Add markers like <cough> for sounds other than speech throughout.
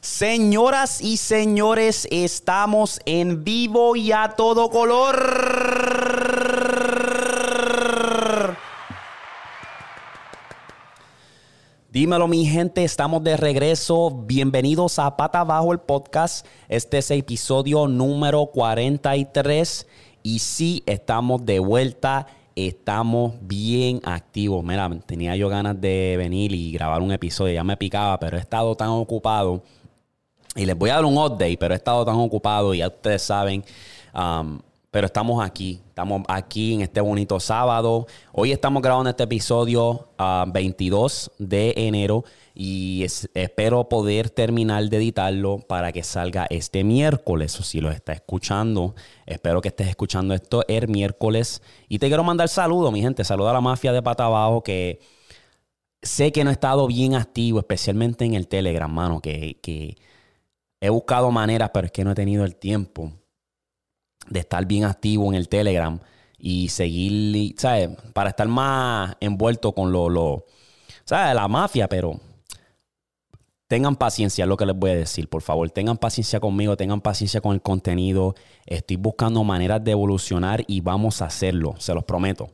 Señoras y señores, estamos en vivo y a todo color. Dímelo mi gente, estamos de regreso. Bienvenidos a Pata Abajo el podcast. Este es el episodio número 43 y sí, estamos de vuelta. Estamos bien activos. Mira, tenía yo ganas de venir y grabar un episodio. Ya me picaba, pero he estado tan ocupado. Y les voy a dar un update, pero he estado tan ocupado ya ustedes saben. um, pero estamos aquí, estamos aquí en este bonito sábado. Hoy estamos grabando este episodio ah, 22 de enero y es- espero poder terminar de editarlo para que salga este miércoles. O si lo está escuchando, espero que estés escuchando esto el miércoles. Y te quiero mandar saludos, mi gente. Saludos a la mafia de Pata Abajo que sé que no he estado bien activo, especialmente en el Telegram, mano, que, que he buscado maneras, pero es que no he tenido el tiempo de estar bien activo en el Telegram y seguir, ¿sabes? Para estar más envuelto con lo, lo ¿sabes? La mafia, pero tengan paciencia, es lo que les voy a decir, por favor. Tengan paciencia conmigo, tengan paciencia con el contenido. Estoy buscando maneras de evolucionar y vamos a hacerlo, se los prometo.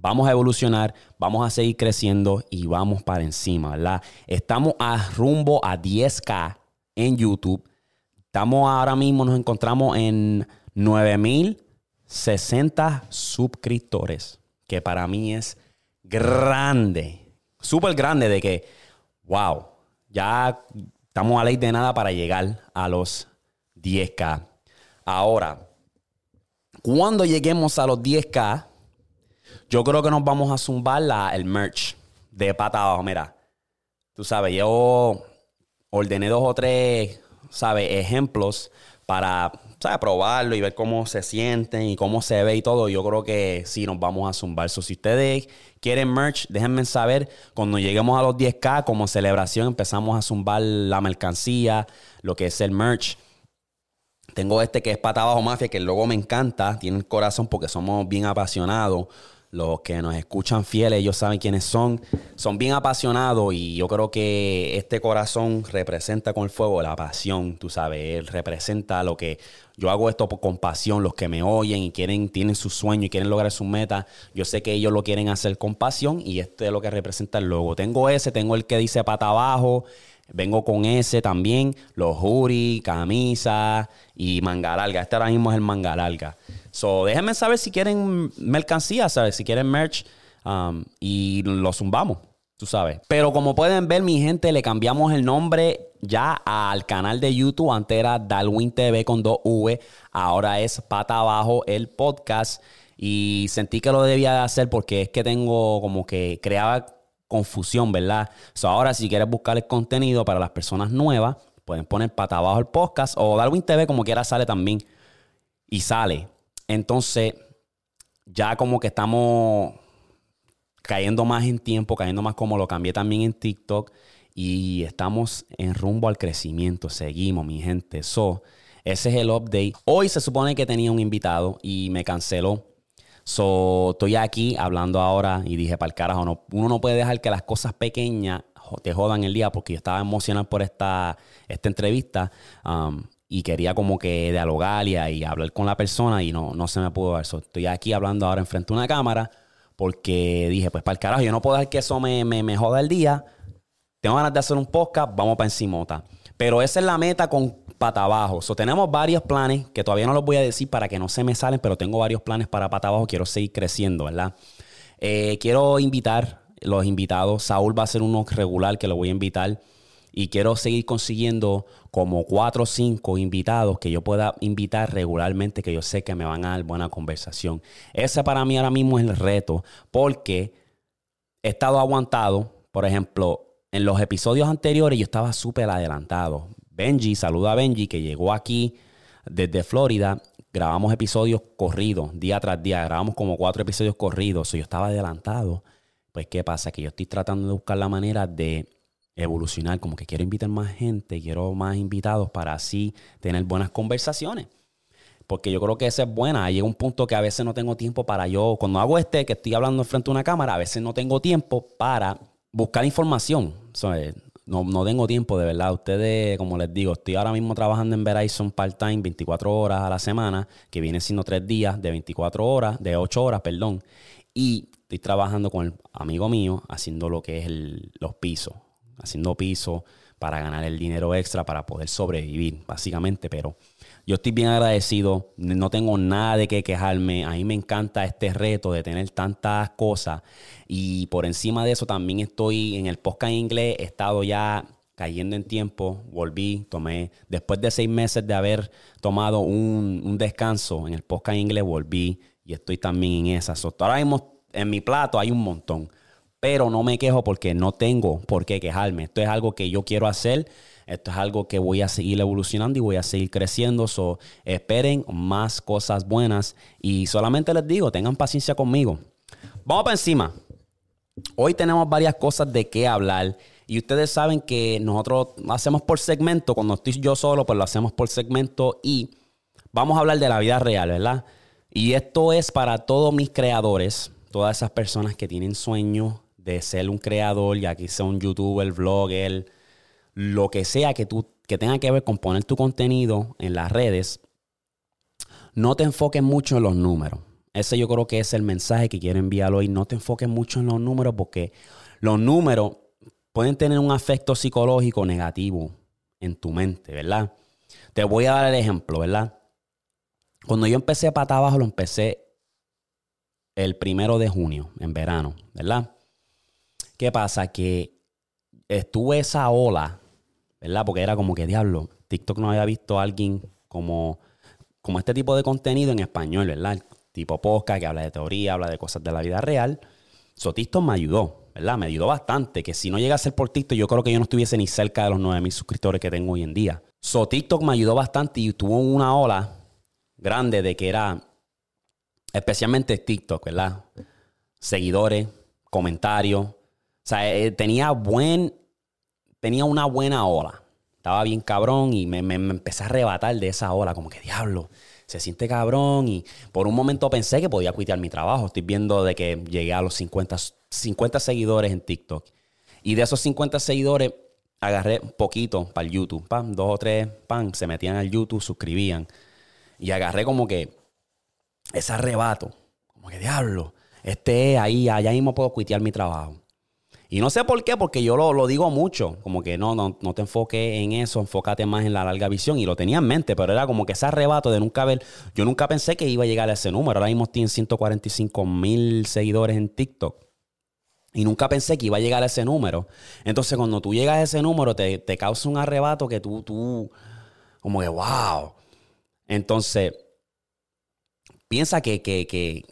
Vamos a evolucionar, vamos a seguir creciendo y vamos para encima, ¿verdad? Estamos a rumbo a 10K en YouTube. Estamos ahora mismo, nos encontramos en 9060 suscriptores, que para mí es grande, súper grande de que, wow, ya estamos a ley de nada para llegar a los 10K. Ahora, cuando lleguemos a los 10K, yo creo que nos vamos a zumbar la- el merch de pata abajo. Mira, tú sabes, yo ordené dos o tres, ¿sabes? Ejemplos para, ¿sabes? Probarlo y ver cómo se sienten y cómo se ve y todo. Yo creo que sí nos vamos a zumbar. So, si ustedes quieren merch, déjenme saber. Cuando lleguemos a los 10K, como celebración, empezamos a zumbar la mercancía, lo que es el merch. Tengo este que es Pata Abajo Mafia, que el me encanta. Tiene el corazón porque somos bien apasionados. Los que nos escuchan fieles, ellos saben quiénes son. Son bien apasionados y yo creo que este corazón representa con el fuego la pasión, tú sabes. Él representa lo que yo hago esto con pasión. Los que me oyen y quieren, tienen su sueño y quieren lograr sus metas, yo sé que ellos lo quieren hacer con pasión y este es lo que representa el logo. Tengo ese, tengo el que dice pata abajo. Vengo con ese también, los jury, camisa y manga larga. Este ahora mismo es el manga larga. So, déjenme saber si quieren mercancía, ¿sabes? Si quieren merch um, y lo zumbamos, tú sabes. Pero como pueden ver, mi gente, le cambiamos el nombre ya al canal de YouTube. Antes era Darwin TV con 2V. Ahora es Pata Abajo el podcast. Y sentí que lo debía de hacer porque es que tengo como que creaba confusión, ¿verdad? So, ahora, si quieres buscar el contenido para las personas nuevas, pueden poner pata abajo el podcast o Darwin TV, como quiera, sale también. Y sale. Entonces, ya como que estamos cayendo más en tiempo, cayendo más como lo cambié también en TikTok. Y estamos en rumbo al crecimiento. Seguimos, mi gente. So, ese es el update. Hoy se supone que tenía un invitado y me canceló. So, estoy aquí hablando ahora y dije, para el carajo, no, uno no puede dejar que las cosas pequeñas te jodan el día porque yo estaba emocionado por esta, esta entrevista um, y quería como que dialogar y, y hablar con la persona y no, no se me pudo dar. So, estoy aquí hablando ahora enfrente de una cámara porque dije, pues para el carajo, yo no puedo dejar que eso me, me, me joda el día. Tengo ganas de hacer un podcast, vamos para encimota. Pero esa es la meta con pata abajo. Tenemos varios planes que todavía no los voy a decir para que no se me salen, pero tengo varios planes para pata abajo. Quiero seguir creciendo, ¿verdad? Eh, quiero invitar los invitados. Saúl va a ser uno regular que lo voy a invitar. Y quiero seguir consiguiendo como cuatro o cinco invitados que yo pueda invitar regularmente, que yo sé que me van a dar buena conversación. Ese para mí ahora mismo es el reto, porque he estado aguantado. Por ejemplo, en los episodios anteriores yo estaba súper adelantado. Benji, saluda a Benji, que llegó aquí desde Florida. Grabamos episodios corridos, día tras día. Grabamos como cuatro episodios corridos. yo estaba adelantado. Pues, ¿qué pasa? Que yo estoy tratando de buscar la manera de evolucionar. Como que quiero invitar más gente, quiero más invitados para así tener buenas conversaciones. Porque yo creo que esa es buena. Llega un punto que a veces no tengo tiempo para yo, cuando hago este, que estoy hablando frente a una cámara, a veces no tengo tiempo para buscar información. No, no, tengo tiempo, de verdad. Ustedes, como les digo, estoy ahora mismo trabajando en Verizon part-time 24 horas a la semana, que viene siendo tres días de 24 horas, de 8 horas, perdón. Y estoy trabajando con el amigo mío haciendo lo que es los pisos, haciendo pisos para ganar el dinero extra para poder sobrevivir, básicamente, pero yo estoy bien agradecido, no tengo nada de qué quejarme. A mí me encanta este reto de tener tantas cosas. Y por encima de eso también estoy en el podcast inglés. He estado ya cayendo en tiempo. Volví, tomé, después de seis meses de haber tomado un, descanso en el podcast inglés, volví y estoy también en esa. ahora mismo en mi plato hay un montón. Pero no me quejo porque no tengo por qué quejarme. Esto es algo que yo quiero hacer esto es algo que voy a seguir evolucionando y voy a seguir creciendo. So, esperen más cosas buenas y solamente les digo, tengan paciencia conmigo. Vamos para encima. Hoy tenemos varias cosas de qué hablar. Y ustedes saben que nosotros hacemos por segmento. Cuando estoy yo solo, pues lo hacemos por segmento. Y vamos a hablar de la vida real, ¿verdad? Y esto es para todos mis creadores, todas esas personas que tienen sueño de ser un creador, ya sea un youtuber, vlogger, lo que sea que, tú, que tenga que ver con poner tu contenido en las redes, no te enfoques mucho en los números. Ese yo creo que es el mensaje que quiero enviar hoy. No te enfoques mucho en los números porque los números pueden tener un efecto psicológico negativo en tu mente, ¿verdad? Te voy a dar el ejemplo, ¿verdad? Cuando yo empecé pata abajo, lo empecé el primero de junio, en verano, ¿verdad? ¿Qué pasa? Que estuve esa ola ¿verdad? Porque era como que, diablo, TikTok no había visto a alguien como, como este tipo de contenido en español, ¿verdad? Tipo podcast que habla de teoría, habla de cosas de la vida real. So, TikTok me ayudó, ¿verdad? Me ayudó bastante. Que si no llega a ser por TikTok, yo creo que yo no estuviese ni cerca de los 9000 suscriptores que tengo hoy en día. So, TikTok me ayudó bastante y tuvo una ola grande de que era, especialmente TikTok, ¿verdad? Seguidores, comentarios. O sea, eh, tenía buen tenía una buena ola. Estaba bien cabrón y me, empecé a arrebatar de esa ola, como que diablo, se siente cabrón. Y por un momento pensé que podía cuitear mi trabajo. Estoy viendo de que llegué a los 50, 50 seguidores en TikTok. Y de esos 50 seguidores, agarré poquito para el YouTube. Pam, dos o tres, pam, se metían al YouTube, suscribían. Y agarré como que ese arrebato. Como que diablo, este ahí, allá mismo puedo cuitear mi trabajo. Y no sé por qué, porque yo lo, digo mucho, como que no, no, no te enfoques en eso, enfócate más en la larga visión. Y lo tenía en mente, pero era como que ese arrebato de nunca ver, yo nunca pensé que iba a llegar a ese número. Ahora mismo tienen 145 mil seguidores en TikTok. Y nunca pensé que iba a llegar a ese número. Entonces, cuando tú llegas a ese número, te, causa un arrebato que tú, tú, como que, wow. Entonces, piensa que, que, que,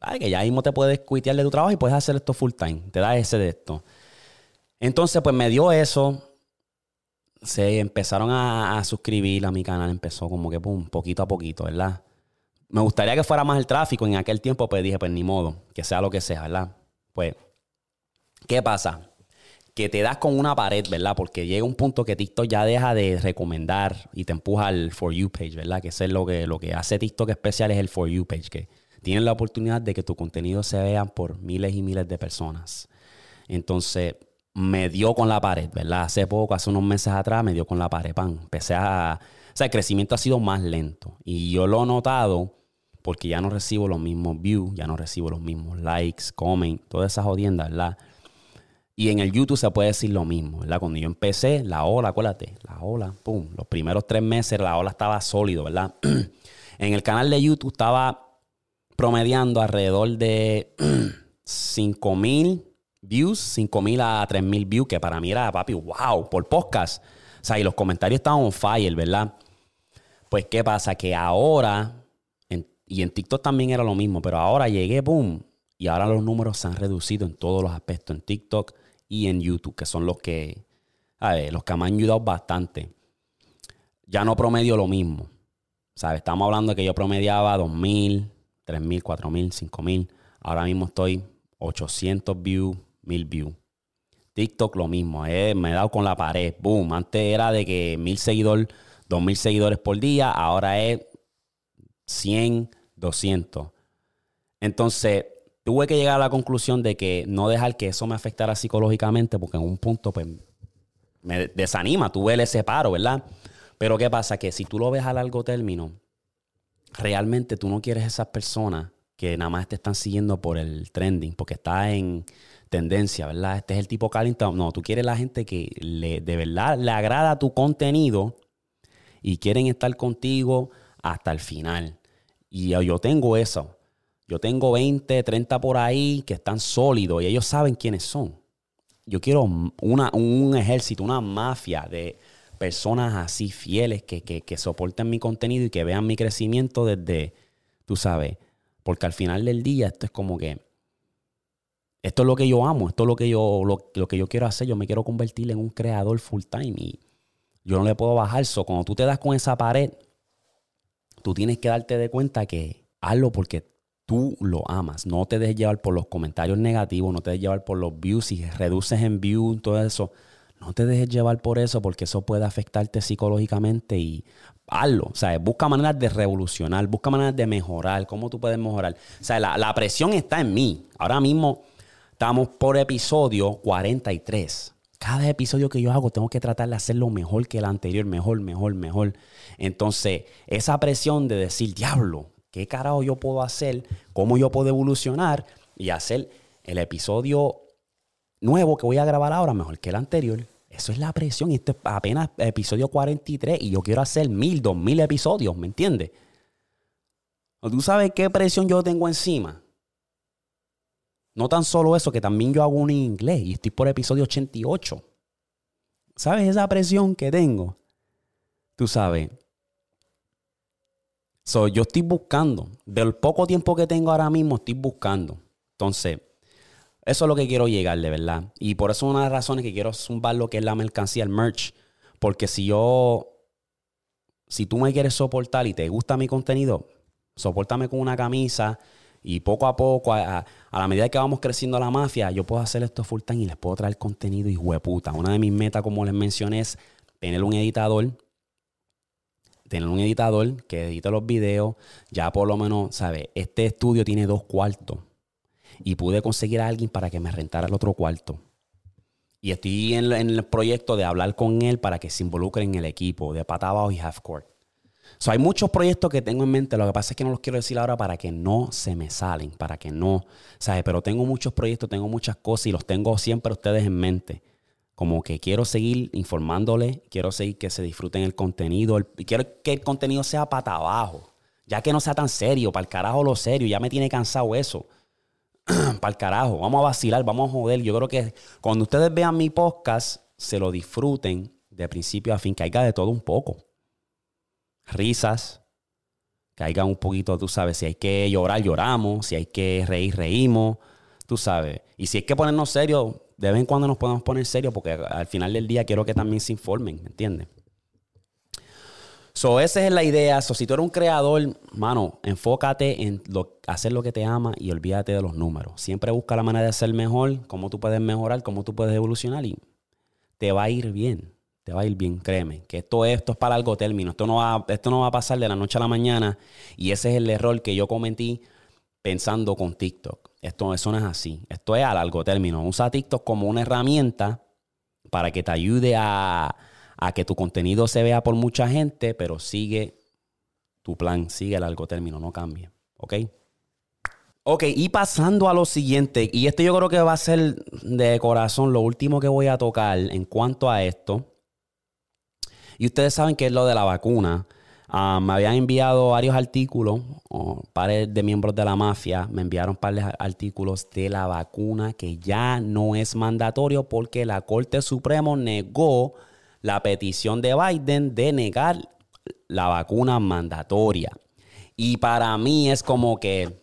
Ay, que ya mismo te puedes cuitear de tu trabajo y puedes hacer esto full time. Te da ese de esto. Entonces, pues me dio eso. Se empezaron a, suscribir a mi canal. Empezó como que, pum, poquito a poquito, ¿verdad? Me gustaría que fuera más el tráfico. En aquel tiempo, pues dije, pues ni modo, que sea lo que sea, ¿verdad? Pues, ¿qué pasa? Que te das con una pared, ¿verdad? Porque llega un punto que TikTok ya deja de recomendar y te empuja al For You page, ¿verdad? Que eso es lo que, lo que hace TikTok especial es el For You page, que tienes la oportunidad de que tu contenido se vea por miles y miles de personas. Entonces, me dio con la pared, ¿verdad? Hace poco, hace unos meses atrás, me dio con la pared, pan. Empecé a... O sea, el crecimiento ha sido más lento. Y yo lo he notado porque ya no recibo los mismos views, ya no recibo los mismos likes, comments, todas esas jodiendas, ¿verdad? Y en el YouTube se puede decir lo mismo, ¿verdad? Cuando yo empecé, la ola, acuérdate, la ola, pum, los primeros tres meses la ola estaba sólido, ¿verdad? <clears throat> en el canal de YouTube estaba promediando alrededor de <clears throat> 5 mil views, 5 mil a 3 mil views, que para mí era, papi, wow, por podcast. O sea, y los comentarios estaban on fire, ¿verdad? Pues, ¿qué pasa? Que ahora, y en TikTok también era lo mismo, pero ahora llegué, boom, y ahora los números se han reducido en todos los aspectos, en TikTok y en YouTube, que son los que, a los que me han ayudado bastante. ya no promedio lo mismo. ¿Sabes? Estamos hablando de que yo promediaba 2.000, 3.000, 4.000, 5.000. Ahora mismo estoy 800 views, 1.000 views. TikTok lo mismo, eh, me he dado con la pared. Boom. Antes era de que 1.000 seguidores, 2.000 seguidores por día. Ahora es 100, 200. Entonces, tuve que llegar a la conclusión de que no dejar que eso me afectara psicológicamente, porque en un punto pues, me desanima, tuve ese paro, ¿verdad? Pero ¿qué pasa? Que si tú lo ves a largo término, realmente tú no quieres esas personas que nada más te están siguiendo por el trending, porque está en tendencia, ¿verdad? Este es el tipo calentado. No, tú quieres la gente que le, de verdad le agrada tu contenido y quieren estar contigo hasta el final. Y yo tengo eso. Yo tengo 20, 30 por ahí que están sólidos y ellos saben quiénes son. Yo quiero una, un ejército, una mafia de personas así fieles que, que, soporten mi contenido y que vean mi crecimiento desde, tú sabes, porque al final del día esto es como que, esto es lo que yo amo, esto es lo que yo, lo, lo que yo quiero hacer, yo me quiero convertir en un creador full time y yo no le puedo bajar eso. Cuando tú te das con esa pared, tú tienes que darte de cuenta que hazlo porque tú lo amas. No te dejes llevar por los comentarios negativos, no te dejes llevar por los views. Si reduces en views, todo eso, no te dejes llevar por eso porque eso puede afectarte psicológicamente y hazlo. O sea, busca maneras de revolucionar, busca maneras de mejorar. ¿Cómo tú puedes mejorar? O sea, la, la presión está en mí. Ahora mismo estamos por episodio 43 cada episodio que yo hago tengo que tratar de hacerlo mejor que el anterior, mejor, mejor, mejor. Entonces, esa presión de decir, diablo, ¿Qué carajo yo puedo hacer? ¿Cómo yo puedo evolucionar? Y hacer el episodio nuevo que voy a grabar ahora mejor que el anterior. Eso es la presión. Y esto es apenas episodio 43 y yo quiero hacer mil, dos mil episodios, ¿me entiendes? ¿Tú sabes qué presión yo tengo encima? No tan solo eso, que también yo hago un inglés y estoy por episodio 88. ¿Sabes esa presión que tengo? Tú sabes, So, yo estoy buscando. Del poco tiempo que tengo ahora mismo, estoy buscando. Entonces, eso es lo que quiero llegar, de verdad. Y por eso una de las razones que quiero zumbar lo que es la mercancía, el merch. Porque si yo, si tú me quieres soportar y te gusta mi contenido, soportame con una camisa y poco a poco, a, la medida que vamos creciendo la mafia, yo puedo hacer esto full time y les puedo traer contenido y hueputa. Una de mis metas, como les mencioné, es tener un editador tener un editador que edite los videos, ya por lo menos, ¿sabes? Este estudio tiene dos cuartos y pude conseguir a alguien para que me rentara el otro cuarto. Y estoy en, el proyecto de hablar con él para que se involucre en el equipo de pata y half court. So, hay muchos proyectos que tengo en mente. Lo que pasa es que no los quiero decir ahora para que no se me salen, para que no, ¿sabes? Pero tengo muchos proyectos, tengo muchas cosas y los tengo siempre ustedes en mente como que quiero seguir informándole, quiero seguir que se disfruten el contenido, y quiero que el contenido sea para abajo, ya que no sea tan serio, para el carajo lo serio, ya me tiene cansado eso. <clears throat> para el carajo, vamos a vacilar, vamos a joder. Yo creo que cuando ustedes vean mi podcast, se lo disfruten de principio a fin, haya de todo un poco. Risas, haya un poquito, tú sabes, si hay que llorar, lloramos, si hay que reír, reímos, tú sabes. Y si hay que ponernos serios, de vez en cuando nos podemos poner serios porque al final del día quiero que también se informen, ¿me entiendes? So, esa es la idea. So, si tú eres un creador, mano, enfócate en hacer lo que te ama y olvídate de los números. Siempre busca la manera de ser mejor, cómo tú puedes mejorar, cómo tú puedes evolucionar y te va a ir bien. Te va a ir bien, créeme. Que esto, esto es para algo término. Esto no, va, esto no va a pasar de la noche a la mañana. Y ese es el error que yo cometí pensando con TikTok. Esto, eso no es así. Esto es a largo término. Usa TikTok como una herramienta para que te ayude a, que tu contenido se vea por mucha gente, pero sigue tu plan, sigue a largo término, no cambie. ¿Ok? Ok, y pasando a lo siguiente, y esto yo creo que va a ser de corazón lo último que voy a tocar en cuanto a esto. Y ustedes saben que es lo de la vacuna. Ah, me habían enviado varios artículos, o pares de miembros de la mafia me enviaron varios artículos de la vacuna que ya no es mandatorio porque la Corte Suprema negó la petición de Biden de negar la vacuna mandatoria. Y para mí es como que,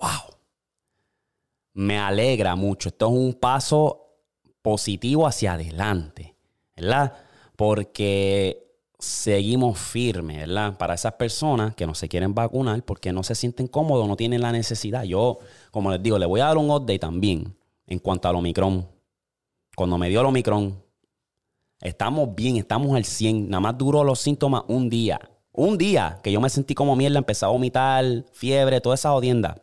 wow, me alegra mucho. Esto es un paso positivo hacia adelante, ¿verdad? Porque seguimos firmes, ¿verdad? Para esas personas que no se quieren vacunar porque no se sienten cómodos, no tienen la necesidad. Yo, como les digo, le voy a dar un update también en cuanto al Omicron. Cuando me dio el Omicron, estamos bien, estamos al 100. Nada más duró los síntomas un día. Un día que yo me sentí como mierda, empecé a vomitar, fiebre, toda esa odienda.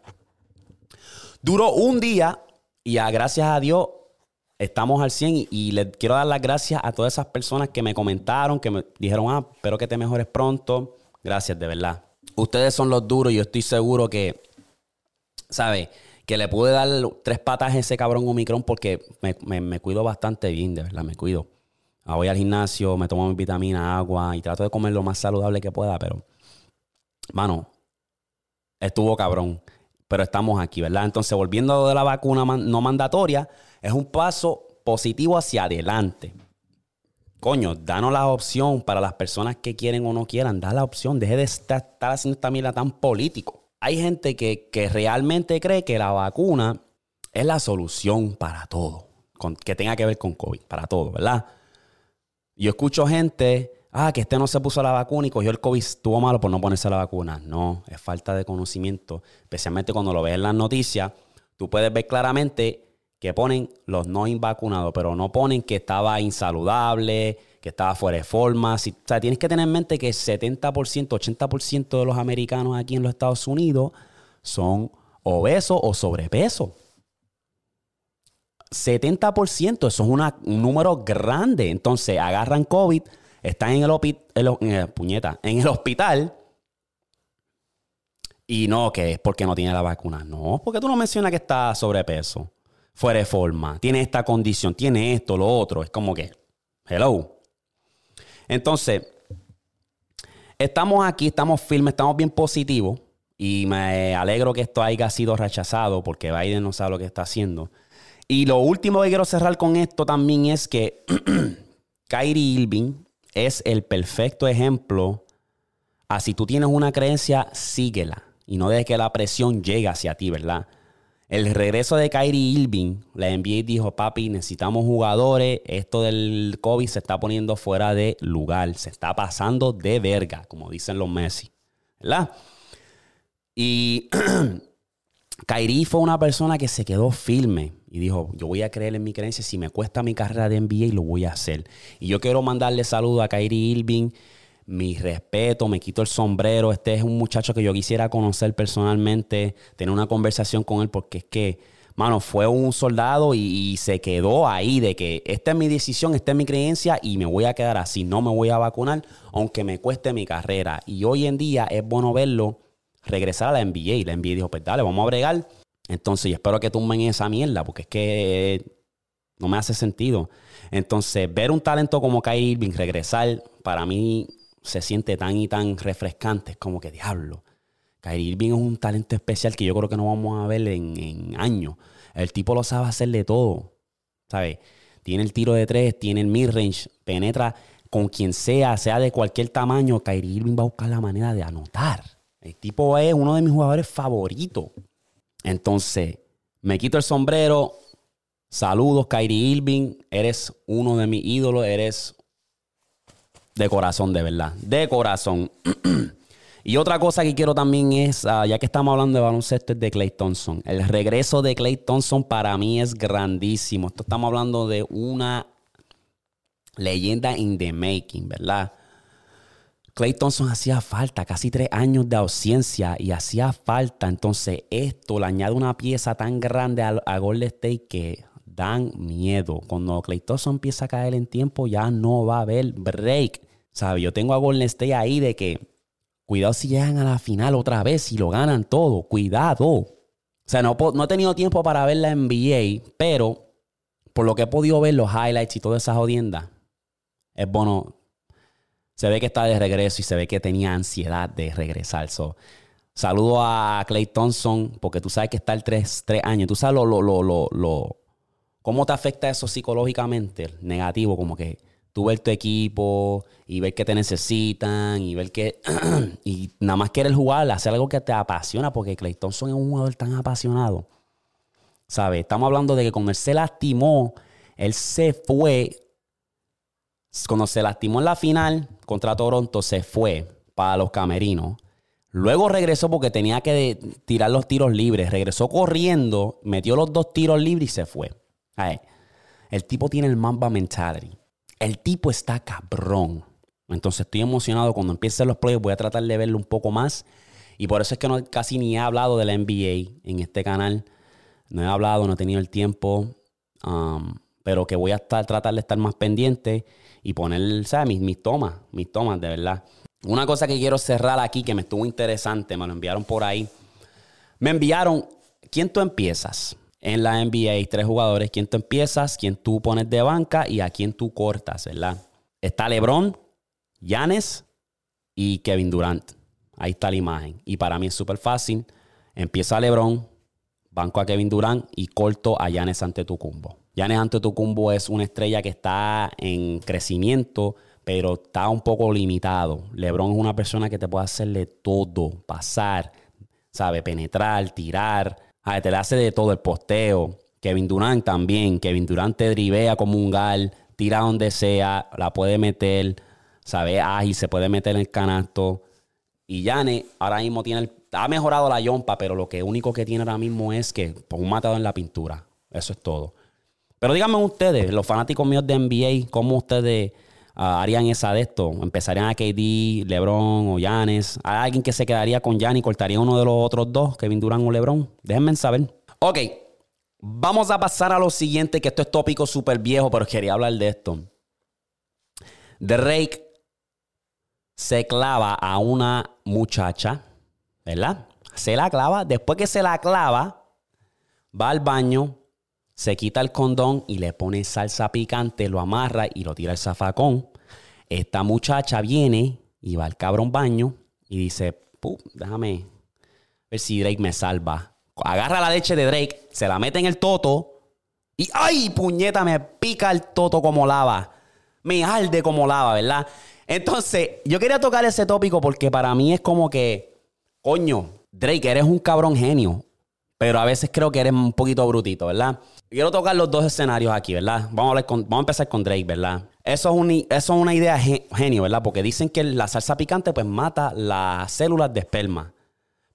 Duró un día y a, gracias a Dios estamos al 100 y, le quiero dar las gracias a todas esas personas que me comentaron, que me dijeron, ah, espero que te mejores pronto. Gracias, de verdad. Ustedes son los duros y yo estoy seguro que, ¿sabe? Que le pude dar tres patas a ese cabrón Omicron porque me, cuido bastante bien, de verdad, me cuido. Ah, voy al gimnasio, me tomo mi vitamina, agua y trato de comer lo más saludable que pueda, pero, mano, estuvo cabrón. Pero estamos aquí, ¿verdad? Entonces, volviendo a lo de la vacuna no mandatoria, es un paso positivo hacia adelante. Coño, danos la opción para las personas que quieren o no quieran. Da la opción. Deje de estar, haciendo esta mierda tan político. Hay gente que, realmente cree que la vacuna es la solución para todo. que tenga que ver con COVID. Para todo, ¿verdad? Yo escucho gente, ah, que este no se puso la vacuna y cogió el COVID, estuvo malo por no ponerse la vacuna. No, es falta de conocimiento. Especialmente cuando lo ves en las noticias, tú puedes ver claramente que ponen los no invacunados, pero no ponen que estaba insaludable, que estaba fuera de forma. o sea, tienes que tener en mente que 70%, 80% de los americanos aquí en los Estados Unidos son obesos o sobrepeso. 70%, eso es un número grande. Entonces agarran COVID, están en el, puñeta, en el hospital. Y no, que es porque no tiene la vacuna. No, porque tú no mencionas que está sobrepeso fuera de forma, tiene esta condición, tiene esto, lo otro. Es como que, hello. Entonces, estamos aquí, estamos firmes, estamos bien positivos. Y me alegro que esto haya sido rechazado porque Biden no sabe lo que está haciendo. Y lo último que quiero cerrar con esto también es que <clears throat> Kyrie Irving es el perfecto ejemplo a si tú tienes una creencia, síguela. Y no dejes que la presión llegue hacia ti, ¿verdad? El regreso de Kyrie Irving, la NBA dijo, papi, necesitamos jugadores, esto del COVID se está poniendo fuera de lugar, se está pasando de verga, como dicen los Messi, ¿verdad? Y <clears throat> Kyrie fue una persona que se quedó firme y dijo, yo voy a creer en mi creencia, si me cuesta mi carrera de NBA, lo voy a hacer. Y yo quiero mandarle saludo a Kyrie Irving mi respeto, me quito el sombrero. Este es un muchacho que yo quisiera conocer personalmente, tener una conversación con él, porque es que, mano, fue un soldado y, se quedó ahí de que esta es mi decisión, esta es mi creencia y me voy a quedar así, no me voy a vacunar, aunque me cueste mi carrera. Y hoy en día es bueno verlo regresar a la NBA. La NBA dijo, pues dale, vamos a bregar. Entonces, yo espero que tumben esa mierda, porque es que no me hace sentido. Entonces, ver un talento como Kyrie Irving regresar, para mí se siente tan y tan refrescante. Es como que diablo. Kyrie Irving es un talento especial que yo creo que no vamos a ver en, años. El tipo lo sabe hacer de todo. ¿Sabes? Tiene el tiro de tres, tiene el mid-range, penetra con quien sea, sea de cualquier tamaño. Kyrie Irving va a buscar la manera de anotar. El tipo es uno de mis jugadores favoritos. Entonces, me quito el sombrero. Saludos, Kyrie Irving. Eres uno de mis ídolos. Eres de corazón, de verdad. De corazón. <clears throat> y otra cosa que quiero también es, ah, ya que estamos hablando de baloncesto, es de Clay Thompson. El regreso de Clay Thompson para mí es grandísimo. Estamos hablando de una leyenda in the making, ¿verdad? Clay Thompson hacía falta, casi tres años de ausencia y hacía falta. Entonces, esto le añade una pieza tan grande a, Golden State que dan miedo. Cuando Clay Thompson empieza a caer en tiempo, ya no va a haber break. ¿Sabes? Yo tengo a Golden State ahí de que cuidado si llegan a la final otra vez y lo ganan todo. Cuidado. O sea, no, no he tenido tiempo para ver la NBA, pero por lo que he podido ver los highlights y todas esas jodiendas, es bueno. Se ve que está de regreso y se ve que tenía ansiedad de regresar. saludo a Clay Thompson, porque tú sabes que está el tres, tres años. Tú sabes lo, lo, lo, lo, cómo te afecta eso psicológicamente, negativo, como que tú ver tu equipo y ver que te necesitan y ver que. <clears throat> y nada más quieres jugar, hacer algo que te apasiona, porque Clay Thompson es un jugador tan apasionado. ¿Sabes? Estamos hablando de que cuando él se lastimó, él se fue. Cuando se lastimó en la final, contra Toronto, se fue para los camerinos. Luego regresó porque tenía que tirar los tiros libres. Regresó corriendo, metió los dos tiros libres y se fue. Ay, el tipo tiene el Mamba mentality. El tipo está cabrón. Entonces estoy emocionado. Cuando empiecen los playoffs voy a tratar de verlo un poco más. Y por eso es que no, casi ni he hablado de la NBA en este canal. No he hablado, no he tenido el tiempo. um, pero que voy a tratar de estar más pendiente y poner, ¿sabes? Mis, mis tomas, mis tomas, de verdad. Una cosa que quiero cerrar aquí que me estuvo interesante, me lo enviaron por ahí. Me enviaron, ¿quién tú empiezas? En la NBA hay tres jugadores, ¿quién tú empiezas? ¿Quién tú pones de banca? Y a quién tú cortas, ¿verdad? Está LeBron, Giannis y Kevin Durant. Ahí está la imagen. Y para mí es súper fácil. Empieza LeBron, banco a Kevin Durant y corto a Giannis Antetokounmpo. Giannis Antetokounmpo es una estrella que está en crecimiento, pero está un poco limitado. LeBron es una persona que te puede hacerle todo, pasar, sabe, penetrar, tirar, ah, te le hace de todo el posteo. Kevin Durant también. Kevin Durant te drivea como un gal, tira donde sea, la puede meter, sabe, ágil, se puede meter en el canasto. Y Yane ahora mismo tiene el- ha mejorado la yompa, pero lo que único que tiene ahora mismo es que pues, un matador en la pintura. Eso es todo. Pero díganme ustedes, los fanáticos míos de NBA, ¿cómo ustedes ah, harían esa de esto? ¿Empezarían a KD, LeBron o Giannis? ¿Hay alguien que se quedaría con Giannis y cortaría uno de los otros dos, Kevin Durant o LeBron? Déjenme saber. Ok, vamos a pasar a lo siguiente, que esto es tópico súper viejo, pero quería hablar de esto. Drake se clava a una muchacha, ¿verdad? Se la clava. Después que se la clava, va al baño, se quita el condón y le pone salsa picante, lo amarra y lo tira al zafacón. Esta muchacha viene y va al cabrón baño y dice, "Pu, déjame ver si Drake me salva. Agarra la leche de Drake, se la mete en el toto y ¡ay, puñeta! Me pica el toto como lava. Me arde como lava, ¿verdad? Entonces, yo quería tocar ese tópico porque para mí es como que, coño, Drake, eres un cabrón genio. Pero a veces creo que eres un poquito brutito, ¿verdad? Quiero tocar los dos escenarios aquí, ¿verdad? Vamos a, empezar con Drake, ¿verdad? Eso es, una idea ge- genio, ¿verdad? Porque dicen que la salsa picante pues mata las células de esperma.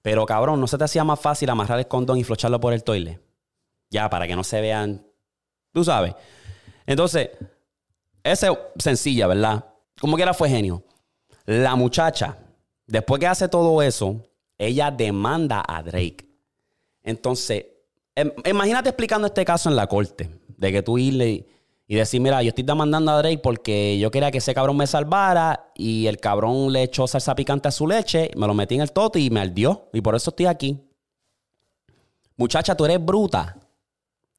Pero cabrón, ¿no se te hacía más fácil amarrar el condón y flocharlo por el toile? Ya, para que no se vean. Tú sabes. Entonces, esa es sencilla, ¿verdad? Como quiera fue genio. La muchacha, después que hace todo eso, ella demanda a Drake. Entonces, imagínate explicando este caso en la corte, de que tú irle y, y decir, mira, yo estoy demandando a Drake porque yo quería que ese cabrón me salvara y el cabrón le echó salsa picante a su leche, me lo metí en el toto y me ardió. Y por eso estoy aquí. Muchacha, tú eres bruta.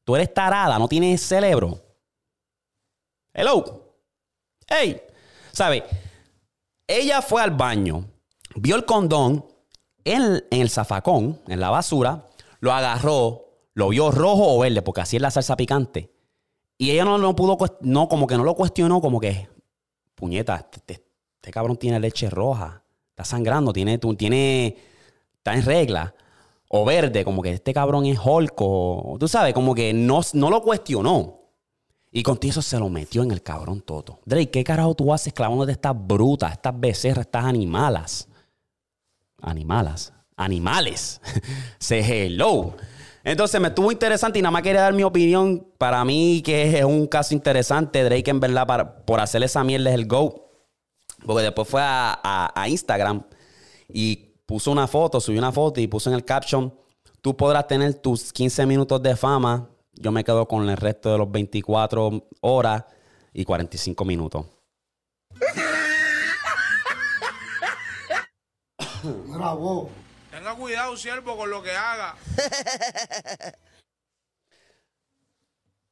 Tú eres tarada, no tienes cerebro. Hello. Hey. ¿Sabe? Ella fue al baño, vio el condón en el zafacón, en la basura, lo agarró, lo vio rojo o verde, porque así es la salsa picante. Y ella no, no pudo, no, como que no lo cuestionó, como que, puñeta, este, este- este cabrón tiene leche roja, está sangrando, tiene, tiene, está en regla. O verde, como que este cabrón es holco. Tú sabes, como que no, no lo cuestionó. Y contigo eso se lo metió en el cabrón toto. Drake, ¿qué carajo tú haces clavándote estas brutas, estas becerras, estas animalas? Animalas. Animales. <laughs> Se hello. Entonces me estuvo interesante y nada más quería dar mi opinión. Para mí, que es un caso interesante. Drake, en verdad, para, por hacer esa mierda es el GO. Porque después fue a, Instagram y puso una foto, subió una foto y puso en el caption: Tú podrás tener tus 15 minutos de fama. Yo me quedo con el resto de los 24 horas y 45 minutos. Bravo. Tenga cuidado, siervo, con lo que haga. <laughs>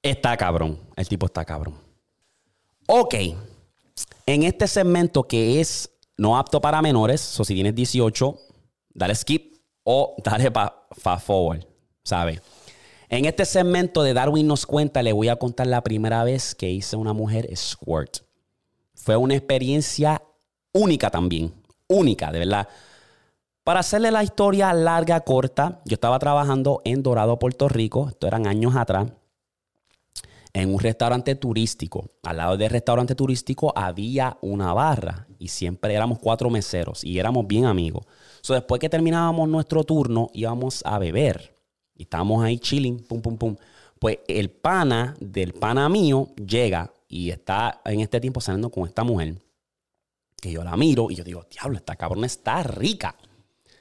Está cabrón. El tipo está cabrón. Ok. En este segmento que es no apto para menores, o si tienes 18, dale skip o <laughs> dale para fast forward, ¿sabes? En este segmento de Darwin nos cuenta, le voy a contar la primera vez que hice una mujer squirt. Fue una experiencia única también. Única, de verdad. Para hacerle la historia larga, corta, yo estaba trabajando en Dorado, Puerto Rico. Esto eran años atrás. en un restaurante turístico. Al lado del restaurante turístico había una barra y siempre éramos cuatro meseros y éramos bien amigos. So, después que terminábamos nuestro turno, íbamos a beber y estábamos ahí chilling, pum, pum, pum. Pues el pana del pana mío llega y está en este tiempo saliendo con esta mujer que yo la miro y yo digo, diablo, esta cabrona está rica.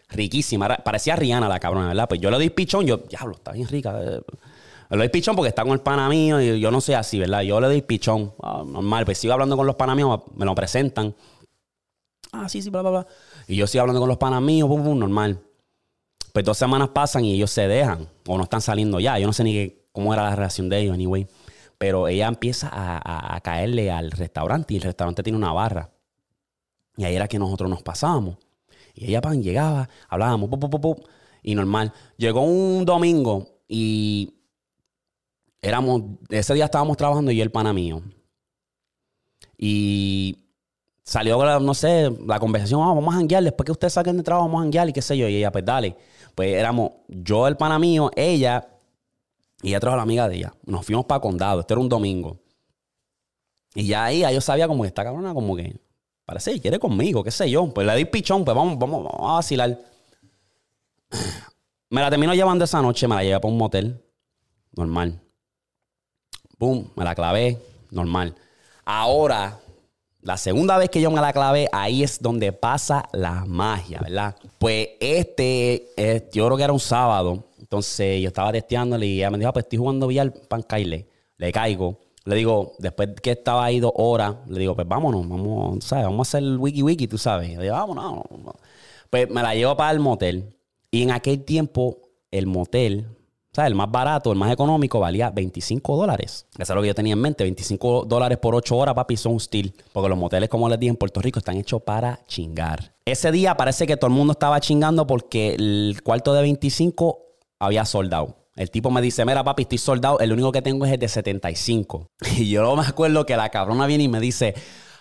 Riquísima. Parecía Rihanna la cabrona, ¿verdad? Pues yo le doy pichón, yo, diablo, está bien rica. Le doy pichón porque está con el pana mío y yo no sé así, ¿verdad? Yo le doy pichón. Ah, normal, pues sigo hablando con los panas míos, me lo presentan. Ah, sí, sí, bla, bla, bla. Y yo sigo hablando con los panas míos, pum, pum, normal. Pues dos semanas pasan y ellos se dejan o no están saliendo ya. Yo no sé ni qué, cómo era la relación de ellos, anyway. Pero ella empieza a, a caerle al restaurante y el restaurante tiene una barra. Y ahí era que nosotros nos pasábamos. Y ella pan, llegaba, hablábamos, y normal. Llegó un domingo y éramos, ese día estábamos trabajando y el pana mío. Y salió, no sé, la conversación, ah, vamos a janguear, después que ustedes saquen de trabajo, vamos a janguear y qué sé yo. Y ella, pues dale. Pues éramos yo, el pana mío, ella, y ella la amiga de ella. Nos fuimos para Condado, este era un domingo. Y ya ahí, yo sabía como que esta cabrona, como que Parece que quiere conmigo, qué sé yo. Pues le di pichón, pues vamos, vamos, a vacilar. <clears throat> Me la termino llevando esa noche, me la llevé para un motel. Normal. Boom, me la clavé. Normal. Ahora, la segunda vez que yo me la clavé, ahí es donde pasa la magia, ¿verdad? Pues este, yo creo que era un sábado. Entonces yo estaba testeándole y ella me dijo, ah, pues estoy jugando billar, pan Le caigo. Le digo, después que estaba ahí dos horas, le digo, pues vámonos, vamos, ¿sabes? Vamos a hacer el wiki wiki, tú sabes. Le digo, vámonos, Pues me la llevo para el motel. Y en aquel tiempo, el motel, ¿sabes? El más barato, el más económico, valía 25 dólares. Eso es lo que yo tenía en mente. 25 dólares por 8 horas, papi, son steel. Porque los moteles, como les dije, en Puerto Rico están hechos para chingar. Ese día parece que todo el mundo estaba chingando porque el cuarto de 25 había soldado. El tipo me dice, mira papi, estoy soldado, el único que tengo es el de 75. <laughs> Y yo me acuerdo que la cabrona viene y me dice,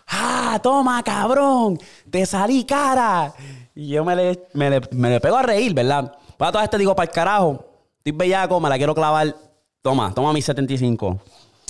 ah, toma cabrón, te salí cara. Y yo me le, me pego a reír, ¿verdad? Para todo este digo, para el carajo, estoy bellaco, me la quiero clavar. Toma, toma mi 75.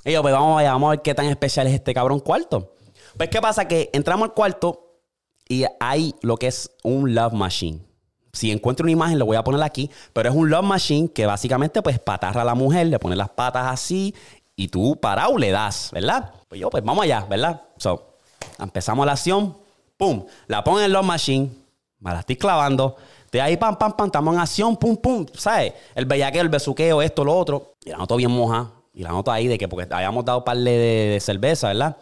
Y yo, pues vamos, vamos a ver qué tan especial es este cabrón cuarto. Pues, ¿qué pasa? Que entramos al cuarto y hay lo que es un love machine. Si encuentro una imagen, lo voy a poner aquí, pero es un love machine que básicamente pues patarra a la mujer, le pone las patas así y tú parado le das, ¿verdad? Pues yo, pues vamos allá, ¿verdad? So, empezamos la acción, pum, la pongo en el love machine, me la estoy clavando, de ahí pam, pam, pam, estamos en acción, pum, pum, ¿sabes? El bellaqueo, el besuqueo, esto, lo otro, y la noto bien moja, y la noto ahí de que porque habíamos dado un par de, de cerveza, ¿verdad?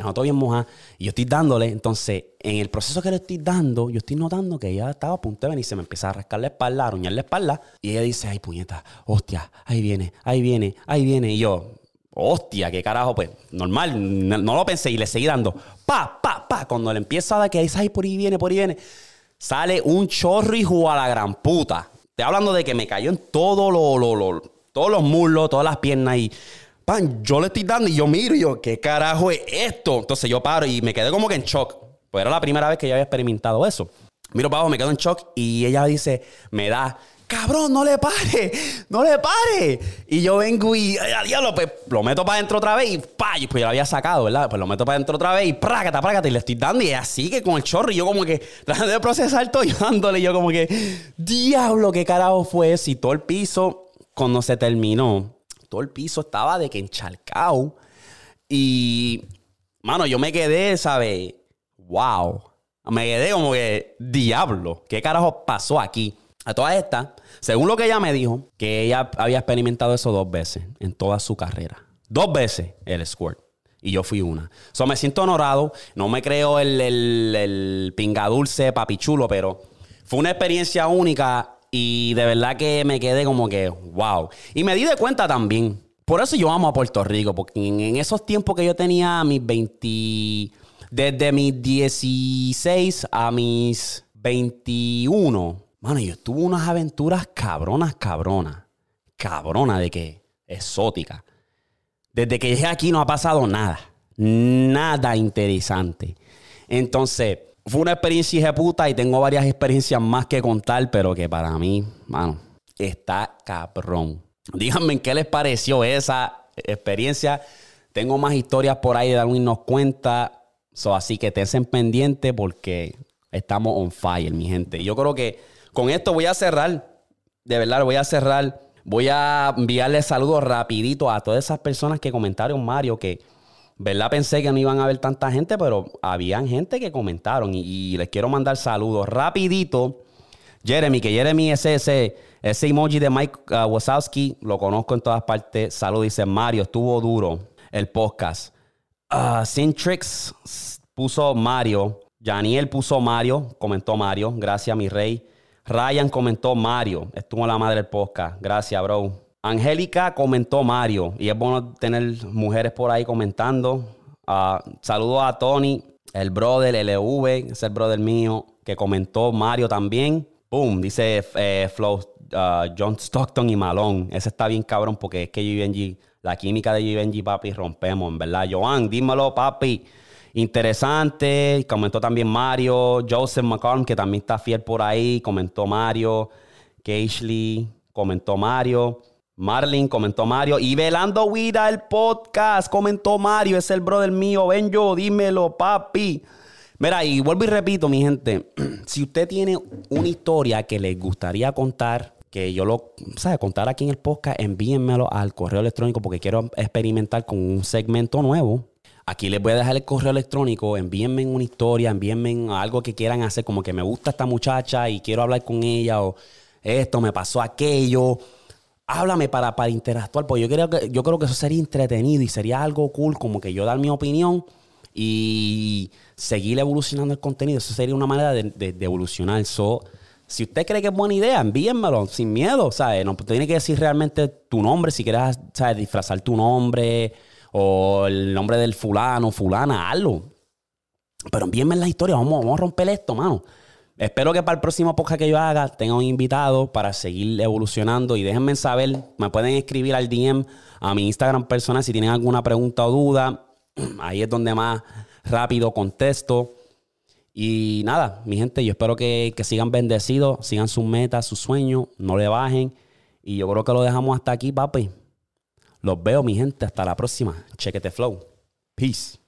Y noto bien moja, y yo estoy dándole, entonces, en el proceso que le estoy dando, yo estoy notando que ella estaba a punto de venir, se me empieza a rascar la espalda, a aruñar la espalda, y ella dice, ay, puñeta, hostia, ahí viene, ahí viene, ahí viene, y yo, hostia, qué carajo, pues, normal, no, lo pensé, y le seguí dando, pa, pa, pa, cuando le empieza a dar que dice, ay, por ahí viene, por ahí viene, sale un chorro y a la gran puta. Estoy hablando de que me cayó en todo lo, lo, lo, todos los muslos, todas las piernas y yo le estoy dando y yo miro y yo, ¿qué carajo es esto? Entonces yo paro y me quedé como que en shock. Pues era la primera vez que yo había experimentado eso. Miro para abajo, me quedo en shock y ella dice, me da, cabrón, no le pare, no le pare. Y yo vengo y, a diablo, pues lo meto para adentro otra vez y pa, y pues yo lo había sacado, ¿verdad? Pues lo meto para adentro otra vez y prácata, prácata, y le estoy dando y así que con el chorro y yo como que <laughs> tratando de procesar todo y dándole, y yo como que, diablo, qué carajo fue eso y todo el piso cuando se terminó todo el piso estaba de que encharcado. Y, mano, yo me quedé, ¿sabes? Wow. Me quedé como que, diablo, ¿qué carajo pasó aquí? A todas estas, según lo que ella me dijo, que ella había experimentado eso dos veces en toda su carrera. Dos veces el squirt. Y yo fui una. So, me siento honorado. No me creo el, el, el pingadulce papichulo, pero fue una experiencia única y de verdad que me quedé como que, wow. Y me di de cuenta también. Por eso yo amo a Puerto Rico, porque en, esos tiempos que yo tenía mis 20, desde mis 16 a mis 21, mano, yo tuve unas aventuras cabronas, cabronas. Cabronas de que exótica. Desde que llegué aquí no ha pasado nada. Nada interesante. Entonces, fue una experiencia hija puta y tengo varias experiencias más que contar, pero que para mí, mano, está cabrón. Díganme qué les pareció esa experiencia. Tengo más historias por ahí de Darwin nos cuenta. Así que estén pendiente porque estamos on fire, mi gente. Yo creo que con esto voy a cerrar. De verdad, voy a cerrar. Voy a enviarle saludos rapidito a todas esas personas que comentaron, Mario, que, ¿verdad? Pensé que no iban a haber tanta gente, pero habían gente que comentaron y, les quiero mandar saludos rapidito. Jeremy, que Jeremy ese, ese, emoji de Mike uh, Wazowski, lo conozco en todas partes. Salud, dice Mario, estuvo duro el podcast. Uh, puso Mario. Janiel puso Mario, comentó Mario. Gracias, mi rey. Ryan comentó Mario. Estuvo la madre del podcast. Gracias, bro. Angélica comentó Mario. Y es bueno tener mujeres por ahí comentando. Uh, saludos a Tony, el brother LV, es el brother mío, que comentó Mario también. Boom, dice eh, uh, John Stockton y Malone. Ese está bien cabrón porque es que GVNG, la química de GVNG, papi, rompemos, en verdad. Joan, dímelo, papi. Interesante. Comentó también Mario. Joseph McCollum, que también está fiel por ahí. Comentó Mario. Keishley, comentó Mario. Marlin comentó Mario. Y Velando Vida, el podcast, comentó Mario. Es el brother mío. Ven yo, dímelo, papi. Mira, y vuelvo y repito, mi gente. <clears throat> Si usted tiene una historia que les gustaría contar, que yo lo, ¿sabe? Contar aquí en el podcast, envíenmelo al correo electrónico porque quiero experimentar con un segmento nuevo. Aquí les voy a dejar el correo electrónico. Envíenme una historia, envíenme algo que quieran hacer, como que me gusta esta muchacha y quiero hablar con ella, o esto me pasó aquello. Háblame para, para interactuar, porque yo creo, que, yo creo que eso sería entretenido y sería algo cool, como que yo dar mi opinión y seguir evolucionando el contenido. Eso sería una manera de, evolucionar. So, si usted cree que es buena idea, envíenmelo sin miedo, ¿sabes? No tiene que decir realmente tu nombre, si quieres, ¿sabes? Disfrazar tu nombre o el nombre del fulano, fulana, hazlo. Pero envíenme la historia, vamos, vamos a romper esto, mano. Espero que para el próximo podcast que yo haga tenga un invitado para seguir evolucionando y déjenme saber, me pueden escribir al DM a mi Instagram personal si tienen alguna pregunta o duda. <clears throat> Ahí es donde más rápido contesto. Y nada, mi gente, yo espero que, sigan bendecidos, sigan sus metas, sus sueños, no le bajen. Y yo creo que lo dejamos hasta aquí, papi. Los veo, mi gente. Hasta la próxima. Chequete flow. Peace.